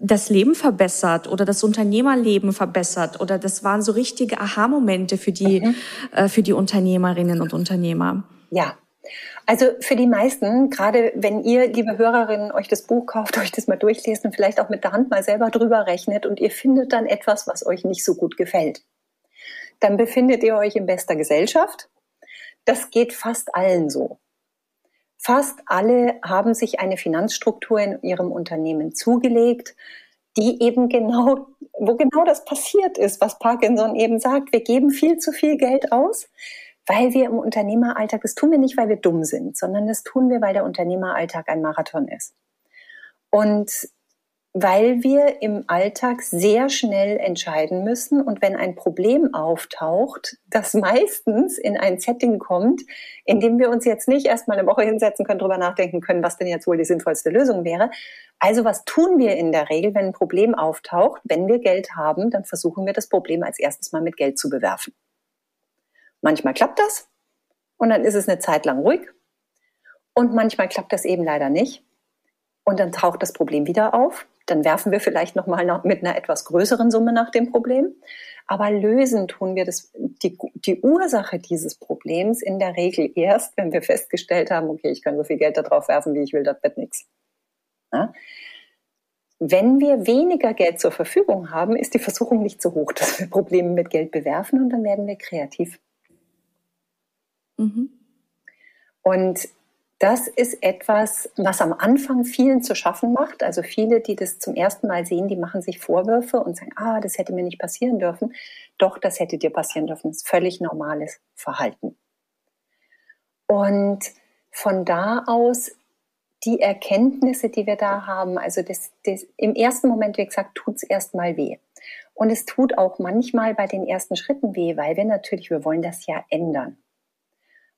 das Leben verbessert oder das Unternehmerleben verbessert oder das waren so richtige Aha-Momente für die, mhm. äh, für die Unternehmerinnen und Unternehmer. Ja. Also für die meisten, gerade wenn ihr, liebe Hörerinnen, euch das Buch kauft, euch das mal durchlest und vielleicht auch mit der Hand mal selber drüber rechnet und ihr findet dann etwas, was euch nicht so gut gefällt, dann befindet ihr euch in bester Gesellschaft. Das geht fast allen so. Fast alle haben sich eine Finanzstruktur in ihrem Unternehmen zugelegt, die eben genau, wo genau das passiert ist, was Parkinson eben sagt. Wir geben viel zu viel Geld aus, weil wir im Unternehmeralltag, das tun wir nicht, weil wir dumm sind, sondern das tun wir, weil der Unternehmeralltag ein Marathon ist. Und weil wir im Alltag sehr schnell entscheiden müssen und wenn ein Problem auftaucht, das meistens in ein Setting kommt, in dem wir uns jetzt nicht erstmal eine Woche hinsetzen können, darüber nachdenken können, was denn jetzt wohl die sinnvollste Lösung wäre. Also was tun wir in der Regel, wenn ein Problem auftaucht? Wenn wir Geld haben, dann versuchen wir das Problem als erstes mal mit Geld zu bewerfen. Manchmal klappt das und dann ist es eine Zeit lang ruhig und manchmal klappt das eben leider nicht und dann taucht das Problem wieder auf dann werfen wir vielleicht nochmal mit einer etwas größeren Summe nach dem Problem. Aber lösen tun wir das, die, die Ursache dieses Problems in der Regel erst, wenn wir festgestellt haben, okay, ich kann so viel Geld da drauf werfen, wie ich will, das wird nichts. Ja? Wenn wir weniger Geld zur Verfügung haben, ist die Versuchung nicht so hoch, dass wir Probleme mit Geld bewerfen und dann werden wir kreativ. Mhm. Und Das ist etwas, was am Anfang vielen zu schaffen macht. Also viele, die das zum ersten Mal sehen, die machen sich Vorwürfe und sagen, ah, das hätte mir nicht passieren dürfen. Doch, das hätte dir passieren dürfen. Das ist völlig normales Verhalten. Und von da aus die Erkenntnisse, die wir da haben, also das, das, im ersten Moment, wie gesagt, tut es erstmal weh. Und es tut auch manchmal bei den ersten Schritten weh, weil wir natürlich, wir wollen das ja ändern.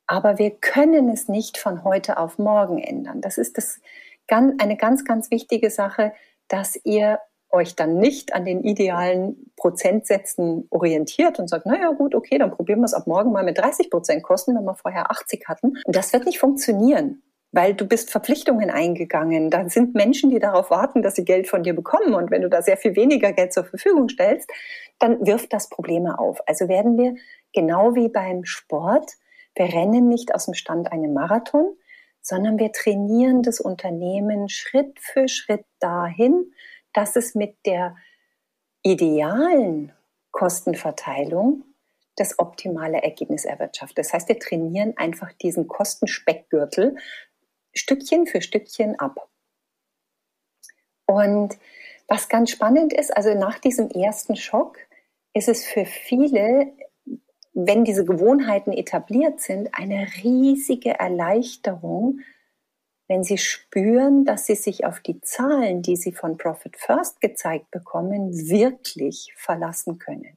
Aber wir können es nicht von heute auf morgen ändern. Das ist das, eine ganz, ganz wichtige Sache, dass ihr euch dann nicht an den idealen Prozentsätzen orientiert und sagt, naja gut, okay, dann probieren wir es ab morgen mal mit 30 Prozent Kosten, wenn wir vorher 80 hatten. Und das wird nicht funktionieren, weil du bist Verpflichtungen eingegangen. Da sind Menschen, die darauf warten, dass sie Geld von dir bekommen. Und wenn du da sehr viel weniger Geld zur Verfügung stellst, dann wirft das Probleme auf. Also werden wir genau wie beim Sport wir rennen nicht aus dem Stand einen Marathon, sondern wir trainieren das Unternehmen Schritt für Schritt dahin, dass es mit der idealen Kostenverteilung das optimale Ergebnis erwirtschaftet. Das heißt, wir trainieren einfach diesen Kostenspeckgürtel Stückchen für Stückchen ab. Und was ganz spannend ist, also nach diesem ersten Schock ist es für viele wenn diese Gewohnheiten etabliert sind, eine riesige Erleichterung, wenn sie spüren, dass sie sich auf die Zahlen, die sie von Profit First gezeigt bekommen, wirklich verlassen können.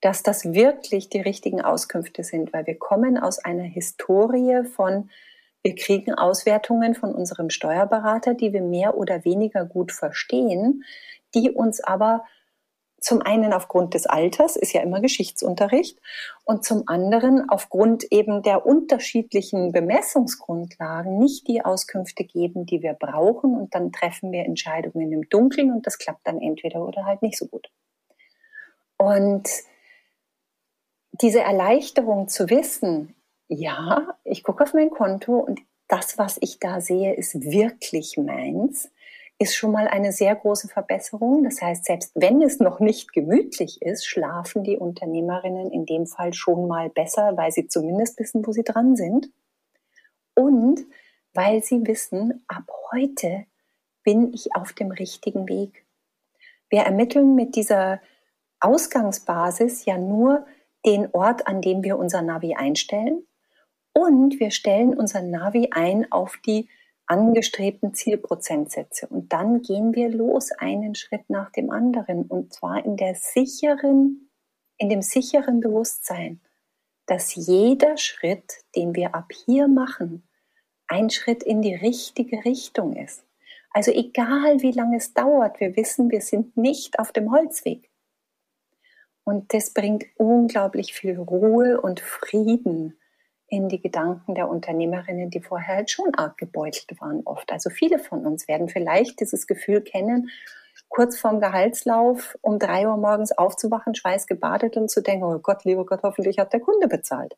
Dass das wirklich die richtigen Auskünfte sind, weil wir kommen aus einer Historie von, wir kriegen Auswertungen von unserem Steuerberater, die wir mehr oder weniger gut verstehen, die uns aber zum einen aufgrund des Alters, ist ja immer Geschichtsunterricht, und zum anderen aufgrund eben der unterschiedlichen Bemessungsgrundlagen nicht die Auskünfte geben, die wir brauchen. Und dann treffen wir Entscheidungen im Dunkeln und das klappt dann entweder oder halt nicht so gut. Und diese Erleichterung zu wissen, ja, ich gucke auf mein Konto und das, was ich da sehe, ist wirklich meins ist schon mal eine sehr große Verbesserung. Das heißt, selbst wenn es noch nicht gemütlich ist, schlafen die Unternehmerinnen in dem Fall schon mal besser, weil sie zumindest wissen, wo sie dran sind. Und weil sie wissen, ab heute bin ich auf dem richtigen Weg. Wir ermitteln mit dieser Ausgangsbasis ja nur den Ort, an dem wir unser Navi einstellen. Und wir stellen unser Navi ein auf die angestrebten Zielprozentsätze. Und dann gehen wir los, einen Schritt nach dem anderen. Und zwar in der sicheren, in dem sicheren Bewusstsein, dass jeder Schritt, den wir ab hier machen, ein Schritt in die richtige Richtung ist. Also egal wie lange es dauert, wir wissen, wir sind nicht auf dem Holzweg. Und das bringt unglaublich viel Ruhe und Frieden in die Gedanken der Unternehmerinnen, die vorher halt schon arg gebeutelt waren oft. Also viele von uns werden vielleicht dieses Gefühl kennen, kurz vorm Gehaltslauf um drei Uhr morgens aufzuwachen, schweißgebadet und zu denken, oh Gott, lieber Gott, hoffentlich hat der Kunde bezahlt.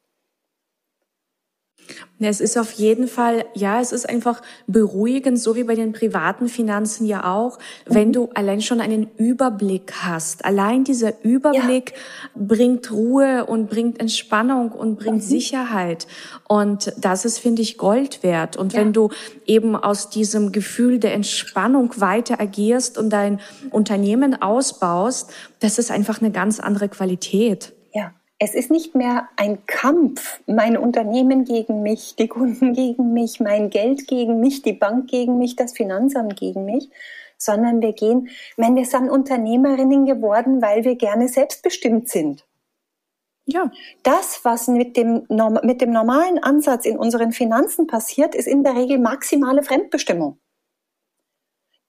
Es ist auf jeden Fall, ja, es ist einfach beruhigend, so wie bei den privaten Finanzen ja auch, wenn mhm. du allein schon einen Überblick hast. Allein dieser Überblick ja. bringt Ruhe und bringt Entspannung und bringt mhm. Sicherheit. Und das ist, finde ich, Gold wert. Und ja. wenn du eben aus diesem Gefühl der Entspannung weiter agierst und dein Unternehmen ausbaust, das ist einfach eine ganz andere Qualität. Es ist nicht mehr ein Kampf, mein Unternehmen gegen mich, die Kunden gegen mich, mein Geld gegen mich, die Bank gegen mich, das Finanzamt gegen mich, sondern wir gehen, meine, wir sind Unternehmerinnen geworden, weil wir gerne selbstbestimmt sind. Ja. Das, was mit dem, mit dem normalen Ansatz in unseren Finanzen passiert, ist in der Regel maximale Fremdbestimmung.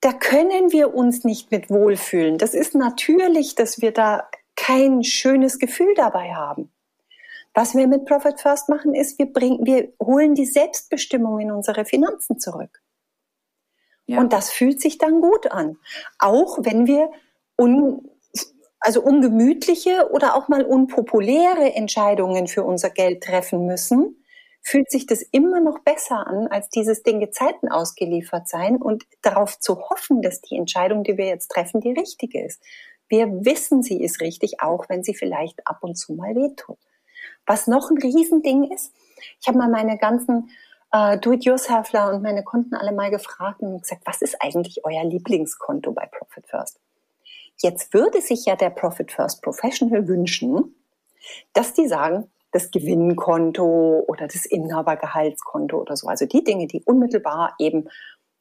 Da können wir uns nicht mit wohlfühlen. Das ist natürlich, dass wir da kein schönes Gefühl dabei haben. Was wir mit Profit First machen, ist, wir bringen, wir holen die Selbstbestimmung in unsere Finanzen zurück. Ja. Und das fühlt sich dann gut an. Auch wenn wir un, also ungemütliche oder auch mal unpopuläre Entscheidungen für unser Geld treffen müssen, fühlt sich das immer noch besser an, als dieses den Gezeiten ausgeliefert sein und darauf zu hoffen, dass die Entscheidung, die wir jetzt treffen, die richtige ist. Wir wissen, sie ist richtig, auch wenn sie vielleicht ab und zu mal wehtut. Was noch ein Riesending ist, ich habe mal meine ganzen äh, Do-it-yourselfler und meine Kunden alle mal gefragt und gesagt, was ist eigentlich euer Lieblingskonto bei Profit First? Jetzt würde sich ja der Profit First Professional wünschen, dass die sagen, das Gewinnkonto oder das Inhabergehaltskonto oder so. Also die Dinge, die unmittelbar eben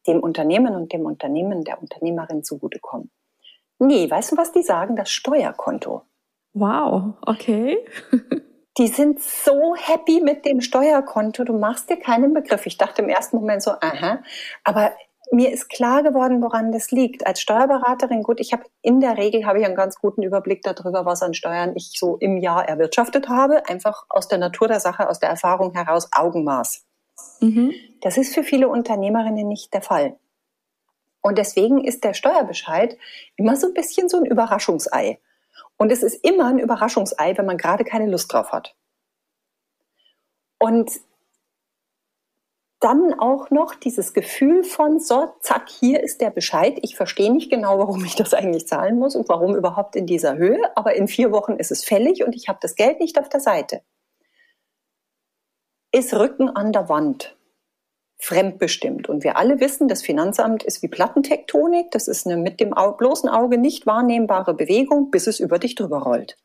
dem Unternehmen und dem Unternehmen der Unternehmerin zugutekommen. Nee, weißt du, was die sagen? Das Steuerkonto. Wow, okay. die sind so happy mit dem Steuerkonto, du machst dir keinen Begriff. Ich dachte im ersten Moment so, aha, aber mir ist klar geworden, woran das liegt. Als Steuerberaterin, gut, ich habe in der Regel habe ich einen ganz guten Überblick darüber, was an Steuern ich so im Jahr erwirtschaftet habe, einfach aus der Natur der Sache, aus der Erfahrung heraus Augenmaß. Mhm. Das ist für viele Unternehmerinnen nicht der Fall. Und deswegen ist der Steuerbescheid immer so ein bisschen so ein Überraschungsei. Und es ist immer ein Überraschungsei, wenn man gerade keine Lust drauf hat. Und dann auch noch dieses Gefühl von, so, zack, hier ist der Bescheid. Ich verstehe nicht genau, warum ich das eigentlich zahlen muss und warum überhaupt in dieser Höhe, aber in vier Wochen ist es fällig und ich habe das Geld nicht auf der Seite. Ist Rücken an der Wand fremdbestimmt. Und wir alle wissen, das Finanzamt ist wie Plattentektonik. Das ist eine mit dem bloßen Auge nicht wahrnehmbare Bewegung, bis es über dich drüber rollt.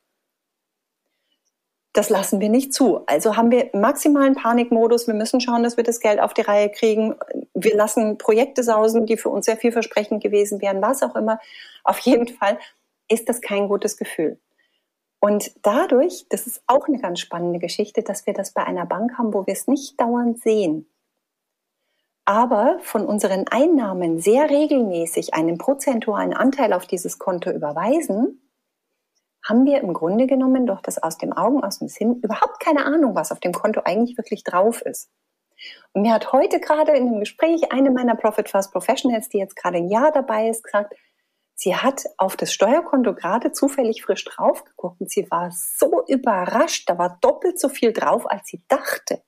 Das lassen wir nicht zu. Also haben wir maximalen Panikmodus. Wir müssen schauen, dass wir das Geld auf die Reihe kriegen. Wir lassen Projekte sausen, die für uns sehr vielversprechend gewesen wären, was auch immer. Auf jeden Fall ist das kein gutes Gefühl. Und dadurch, das ist auch eine ganz spannende Geschichte, dass wir das bei einer Bank haben, wo wir es nicht dauernd sehen, aber von unseren Einnahmen sehr regelmäßig einen prozentualen Anteil auf dieses Konto überweisen, haben wir im Grunde genommen durch das aus dem Augen, aus dem Sinn überhaupt keine Ahnung, was auf dem Konto eigentlich wirklich drauf ist. Und mir hat heute gerade in einem Gespräch eine meiner Profit First Professionals, die jetzt gerade ein Jahr dabei ist, gesagt, sie hat auf das Steuerkonto gerade zufällig frisch drauf geguckt und sie war so überrascht, da war doppelt so viel drauf, als sie dachte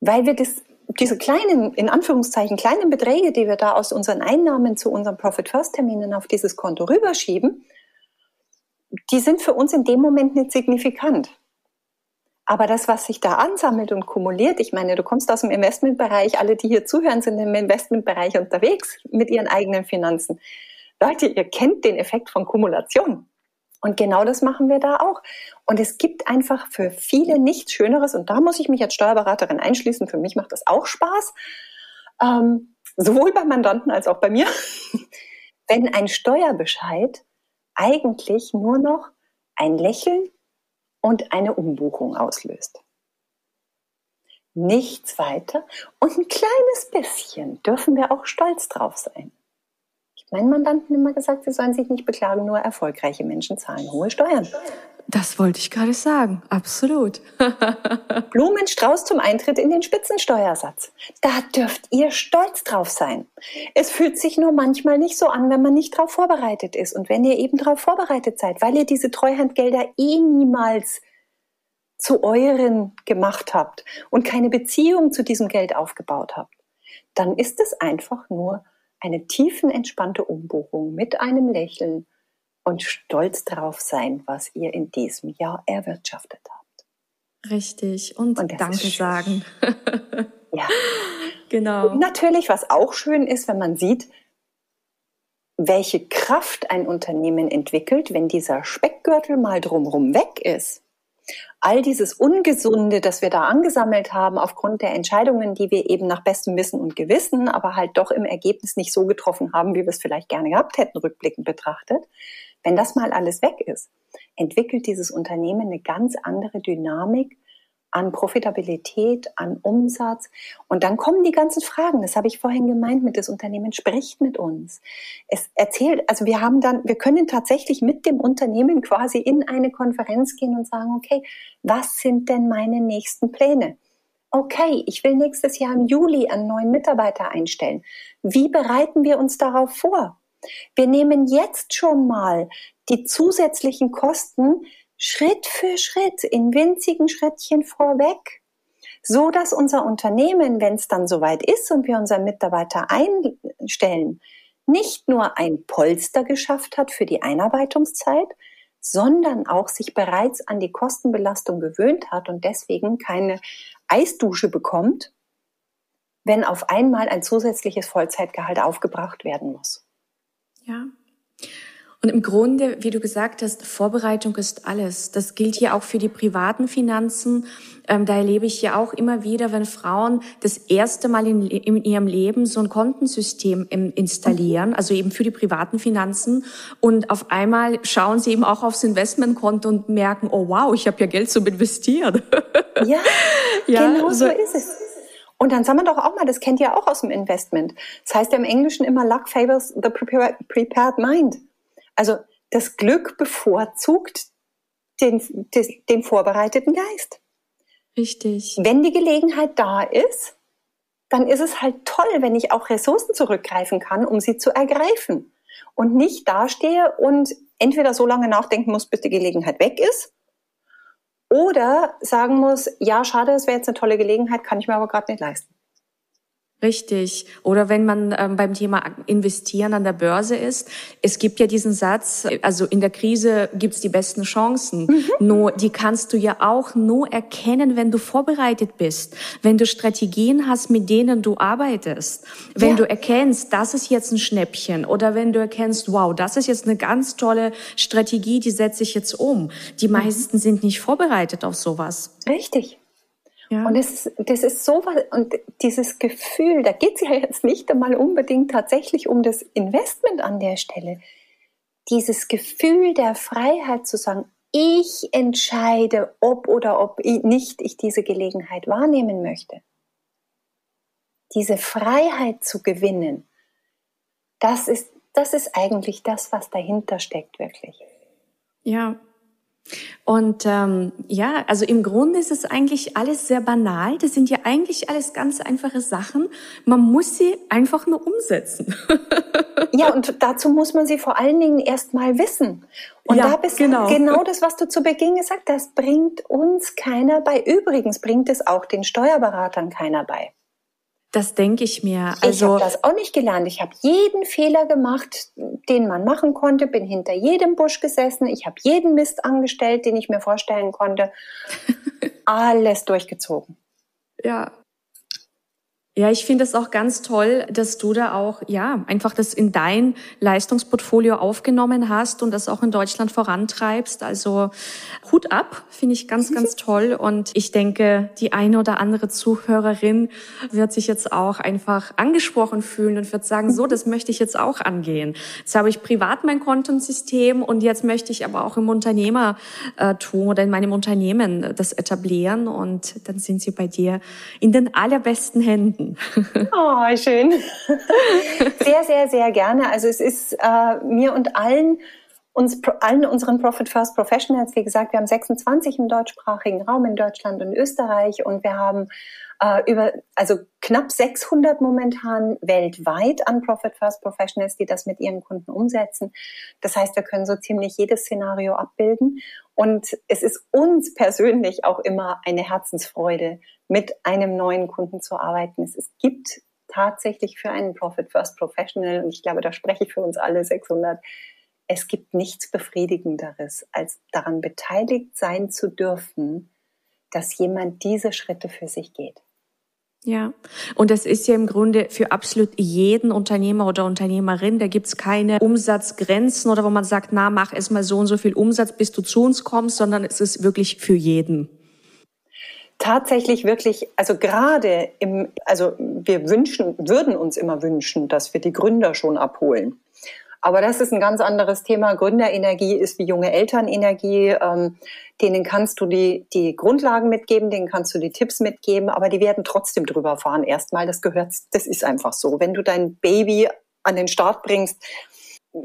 weil wir das, diese kleinen, in Anführungszeichen, kleinen Beträge, die wir da aus unseren Einnahmen zu unseren Profit First Terminen auf dieses Konto rüberschieben, die sind für uns in dem Moment nicht signifikant. Aber das, was sich da ansammelt und kumuliert, ich meine, du kommst aus dem Investmentbereich, alle, die hier zuhören, sind im Investmentbereich unterwegs mit ihren eigenen Finanzen. Leute, ihr kennt den Effekt von Kumulation. Und genau das machen wir da auch. Und es gibt einfach für viele nichts Schöneres. Und da muss ich mich als Steuerberaterin einschließen. Für mich macht das auch Spaß. Ähm, sowohl bei Mandanten als auch bei mir. Wenn ein Steuerbescheid eigentlich nur noch ein Lächeln und eine Umbuchung auslöst. Nichts weiter. Und ein kleines bisschen dürfen wir auch stolz drauf sein meinen Mandanten immer gesagt, sie sollen sich nicht beklagen, nur erfolgreiche Menschen zahlen hohe Steuern. Das wollte ich gerade sagen, absolut. Blumenstrauß zum Eintritt in den Spitzensteuersatz. Da dürft ihr stolz drauf sein. Es fühlt sich nur manchmal nicht so an, wenn man nicht darauf vorbereitet ist. Und wenn ihr eben darauf vorbereitet seid, weil ihr diese Treuhandgelder eh niemals zu euren gemacht habt und keine Beziehung zu diesem Geld aufgebaut habt, dann ist es einfach nur eine tiefenentspannte Umbuchung mit einem Lächeln und stolz darauf sein, was ihr in diesem Jahr erwirtschaftet habt. Richtig. Und, und Danke sagen. ja. Genau. Und natürlich, was auch schön ist, wenn man sieht, welche Kraft ein Unternehmen entwickelt, wenn dieser Speckgürtel mal drumherum weg ist all dieses Ungesunde, das wir da angesammelt haben, aufgrund der Entscheidungen, die wir eben nach bestem Wissen und Gewissen, aber halt doch im Ergebnis nicht so getroffen haben, wie wir es vielleicht gerne gehabt hätten, rückblickend betrachtet, wenn das mal alles weg ist, entwickelt dieses Unternehmen eine ganz andere Dynamik, an Profitabilität, an Umsatz. Und dann kommen die ganzen Fragen. Das habe ich vorhin gemeint mit das Unternehmen spricht mit uns. Es erzählt, also wir haben dann, wir können tatsächlich mit dem Unternehmen quasi in eine Konferenz gehen und sagen, okay, was sind denn meine nächsten Pläne? Okay, ich will nächstes Jahr im Juli einen neuen Mitarbeiter einstellen. Wie bereiten wir uns darauf vor? Wir nehmen jetzt schon mal die zusätzlichen Kosten, Schritt für Schritt in winzigen Schrittchen vorweg, so dass unser Unternehmen, wenn es dann soweit ist und wir unseren Mitarbeiter einstellen, nicht nur ein Polster geschafft hat für die Einarbeitungszeit, sondern auch sich bereits an die Kostenbelastung gewöhnt hat und deswegen keine Eisdusche bekommt, wenn auf einmal ein zusätzliches Vollzeitgehalt aufgebracht werden muss. Ja. Und im Grunde, wie du gesagt hast, Vorbereitung ist alles. Das gilt ja auch für die privaten Finanzen. Ähm, da erlebe ich ja auch immer wieder, wenn Frauen das erste Mal in, in ihrem Leben so ein Kontensystem installieren, also eben für die privaten Finanzen. Und auf einmal schauen sie eben auch aufs Investmentkonto und merken, oh wow, ich habe ja Geld zum Investieren. Ja, ja genau so, so ist es. Und dann sagen wir doch auch mal, das kennt ihr auch aus dem Investment. Das heißt ja im Englischen immer Luck favors the prepared mind. Also das Glück bevorzugt den, den, den vorbereiteten Geist. Richtig. Wenn die Gelegenheit da ist, dann ist es halt toll, wenn ich auch Ressourcen zurückgreifen kann, um sie zu ergreifen. Und nicht dastehe und entweder so lange nachdenken muss, bis die Gelegenheit weg ist, oder sagen muss, ja, schade, es wäre jetzt eine tolle Gelegenheit, kann ich mir aber gerade nicht leisten. Richtig. Oder wenn man ähm, beim Thema Investieren an der Börse ist, es gibt ja diesen Satz, also in der Krise gibt's die besten Chancen. Mhm. Nur die kannst du ja auch nur erkennen, wenn du vorbereitet bist, wenn du Strategien hast, mit denen du arbeitest, wenn ja. du erkennst, das ist jetzt ein Schnäppchen oder wenn du erkennst, wow, das ist jetzt eine ganz tolle Strategie, die setze ich jetzt um. Die mhm. meisten sind nicht vorbereitet auf sowas. Richtig. Ja. Und das, das ist so was, und dieses Gefühl, da geht es ja jetzt nicht einmal unbedingt tatsächlich um das Investment an der Stelle. Dieses Gefühl der Freiheit zu sagen, ich entscheide, ob oder ob ich nicht ich diese Gelegenheit wahrnehmen möchte. Diese Freiheit zu gewinnen, das ist, das ist eigentlich das, was dahinter steckt, wirklich. Ja, und ähm, ja, also im Grunde ist es eigentlich alles sehr banal. Das sind ja eigentlich alles ganz einfache Sachen. Man muss sie einfach nur umsetzen. ja, und dazu muss man sie vor allen Dingen erst mal wissen. Und ja, da bist genau. genau das, was du zu Beginn gesagt hast, das bringt uns keiner bei. Übrigens bringt es auch den Steuerberatern keiner bei. Das denke ich mir. Also, ich habe das auch nicht gelernt. Ich habe jeden Fehler gemacht, den man machen konnte, bin hinter jedem Busch gesessen, ich habe jeden Mist angestellt, den ich mir vorstellen konnte. Alles durchgezogen. Ja, ja, ich finde es auch ganz toll, dass du da auch, ja, einfach das in dein Leistungsportfolio aufgenommen hast und das auch in Deutschland vorantreibst. Also Hut ab, finde ich ganz, ganz toll. Und ich denke, die eine oder andere Zuhörerin wird sich jetzt auch einfach angesprochen fühlen und wird sagen, so, das möchte ich jetzt auch angehen. Jetzt habe ich privat mein Kontensystem und jetzt möchte ich aber auch im Unternehmertum äh, oder in meinem Unternehmen das etablieren. Und dann sind sie bei dir in den allerbesten Händen. Oh, schön. Sehr, sehr, sehr gerne. Also es ist äh, mir und allen uns, allen unseren Profit First Professionals, wie gesagt, wir haben 26 im deutschsprachigen Raum in Deutschland und Österreich und wir haben äh, über, also knapp 600 momentan weltweit an Profit First Professionals, die das mit ihren Kunden umsetzen. Das heißt, wir können so ziemlich jedes Szenario abbilden und es ist uns persönlich auch immer eine Herzensfreude, mit einem neuen Kunden zu arbeiten. Es, es gibt tatsächlich für einen Profit First Professional, und ich glaube, da spreche ich für uns alle 600, es gibt nichts Befriedigenderes, als daran beteiligt sein zu dürfen, dass jemand diese Schritte für sich geht. Ja, und das ist ja im Grunde für absolut jeden Unternehmer oder Unternehmerin. Da gibt's keine Umsatzgrenzen oder wo man sagt, na, mach erst mal so und so viel Umsatz, bis du zu uns kommst, sondern es ist wirklich für jeden tatsächlich wirklich, also gerade im, also wir wünschen, würden uns immer wünschen, dass wir die Gründer schon abholen. Aber das ist ein ganz anderes Thema. Gründerenergie ist wie junge Elternenergie. Ähm, denen kannst du die, die Grundlagen mitgeben, denen kannst du die Tipps mitgeben, aber die werden trotzdem drüber fahren. Erstmal, das gehört, das ist einfach so. Wenn du dein Baby an den Start bringst, da,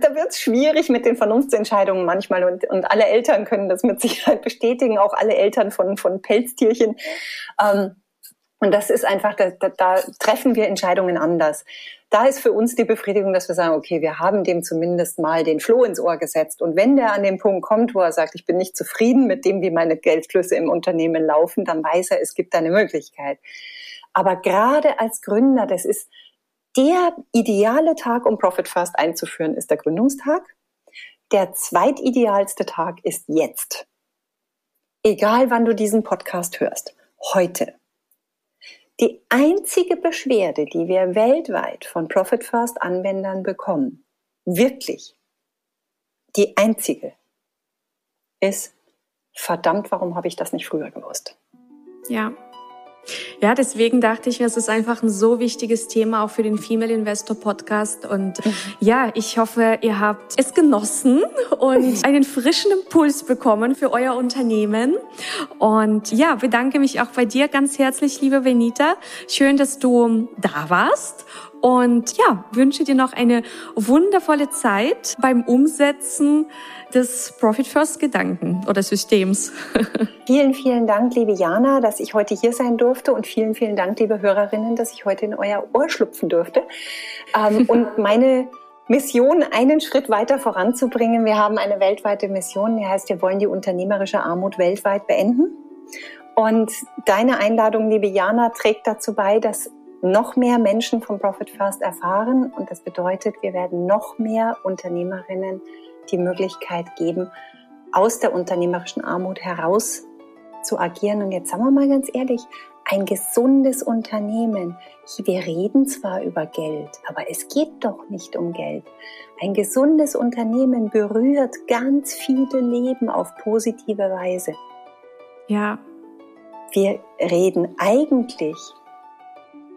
da wird es schwierig mit den Vernunftsentscheidungen manchmal und, und alle Eltern können das mit Sicherheit bestätigen, auch alle Eltern von, von Pelztierchen. Ähm, und das ist einfach, da, da, da treffen wir Entscheidungen anders. Da ist für uns die Befriedigung, dass wir sagen, okay, wir haben dem zumindest mal den Floh ins Ohr gesetzt. Und wenn der an den Punkt kommt, wo er sagt, ich bin nicht zufrieden mit dem, wie meine Geldflüsse im Unternehmen laufen, dann weiß er, es gibt eine Möglichkeit. Aber gerade als Gründer, das ist, der ideale Tag, um Profit First einzuführen, ist der Gründungstag. der zweitidealste Tag ist jetzt. Egal wann du diesen Podcast hörst, heute. Die einzige Beschwerde, die wir weltweit von Profit First Anwendern bekommen, wirklich die einzige, ist, verdammt, warum habe ich das nicht früher gewusst? Ja, ja, deswegen dachte ich mir, es ist einfach ein so wichtiges Thema auch für den Female Investor Podcast. Und ja, ich hoffe, ihr habt es genossen und einen frischen Impuls bekommen für euer Unternehmen. Und ja, bedanke mich auch bei dir ganz herzlich, liebe Benita. Schön, dass du da warst. Und ja, wünsche dir noch eine wundervolle Zeit beim Umsetzen des Profit First Gedanken oder Systems. vielen, vielen Dank, liebe Jana, dass ich heute hier sein durfte und vielen, vielen Dank, liebe Hörerinnen, dass ich heute in euer Ohr schlupfen durfte. Ähm, und meine Mission einen Schritt weiter voranzubringen. Wir haben eine weltweite Mission, die heißt, wir wollen die unternehmerische Armut weltweit beenden. Und deine Einladung, liebe Jana, trägt dazu bei, dass noch mehr Menschen vom Profit First erfahren. Und das bedeutet, wir werden noch mehr Unternehmerinnen die Möglichkeit geben, aus der unternehmerischen Armut heraus zu agieren. Und jetzt sagen wir mal ganz ehrlich, ein gesundes Unternehmen. Wir reden zwar über Geld, aber es geht doch nicht um Geld. Ein gesundes Unternehmen berührt ganz viele Leben auf positive Weise. Ja. Wir reden eigentlich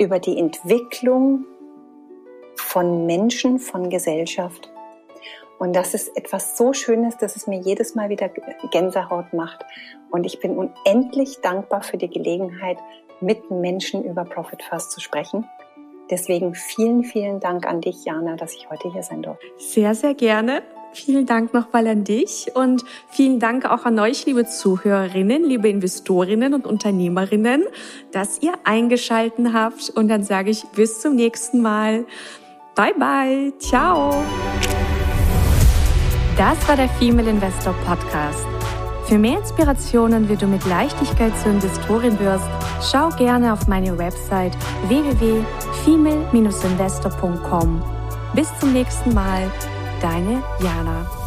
über die Entwicklung von Menschen, von Gesellschaft. Und das ist etwas so Schönes, dass es mir jedes Mal wieder Gänsehaut macht. Und ich bin unendlich dankbar für die Gelegenheit, mit Menschen über Profit First zu sprechen. Deswegen vielen, vielen Dank an dich, Jana, dass ich heute hier sein durfte. Sehr, sehr gerne. Vielen Dank nochmal an dich und vielen Dank auch an euch, liebe Zuhörerinnen, liebe Investorinnen und Unternehmerinnen, dass ihr eingeschalten habt. Und dann sage ich bis zum nächsten Mal. Bye bye. Ciao. Das war der Female Investor Podcast. Für mehr Inspirationen, wie du mit Leichtigkeit zur Investorin wirst, schau gerne auf meine Website www.female-investor.com. Bis zum nächsten Mal Deine Jana.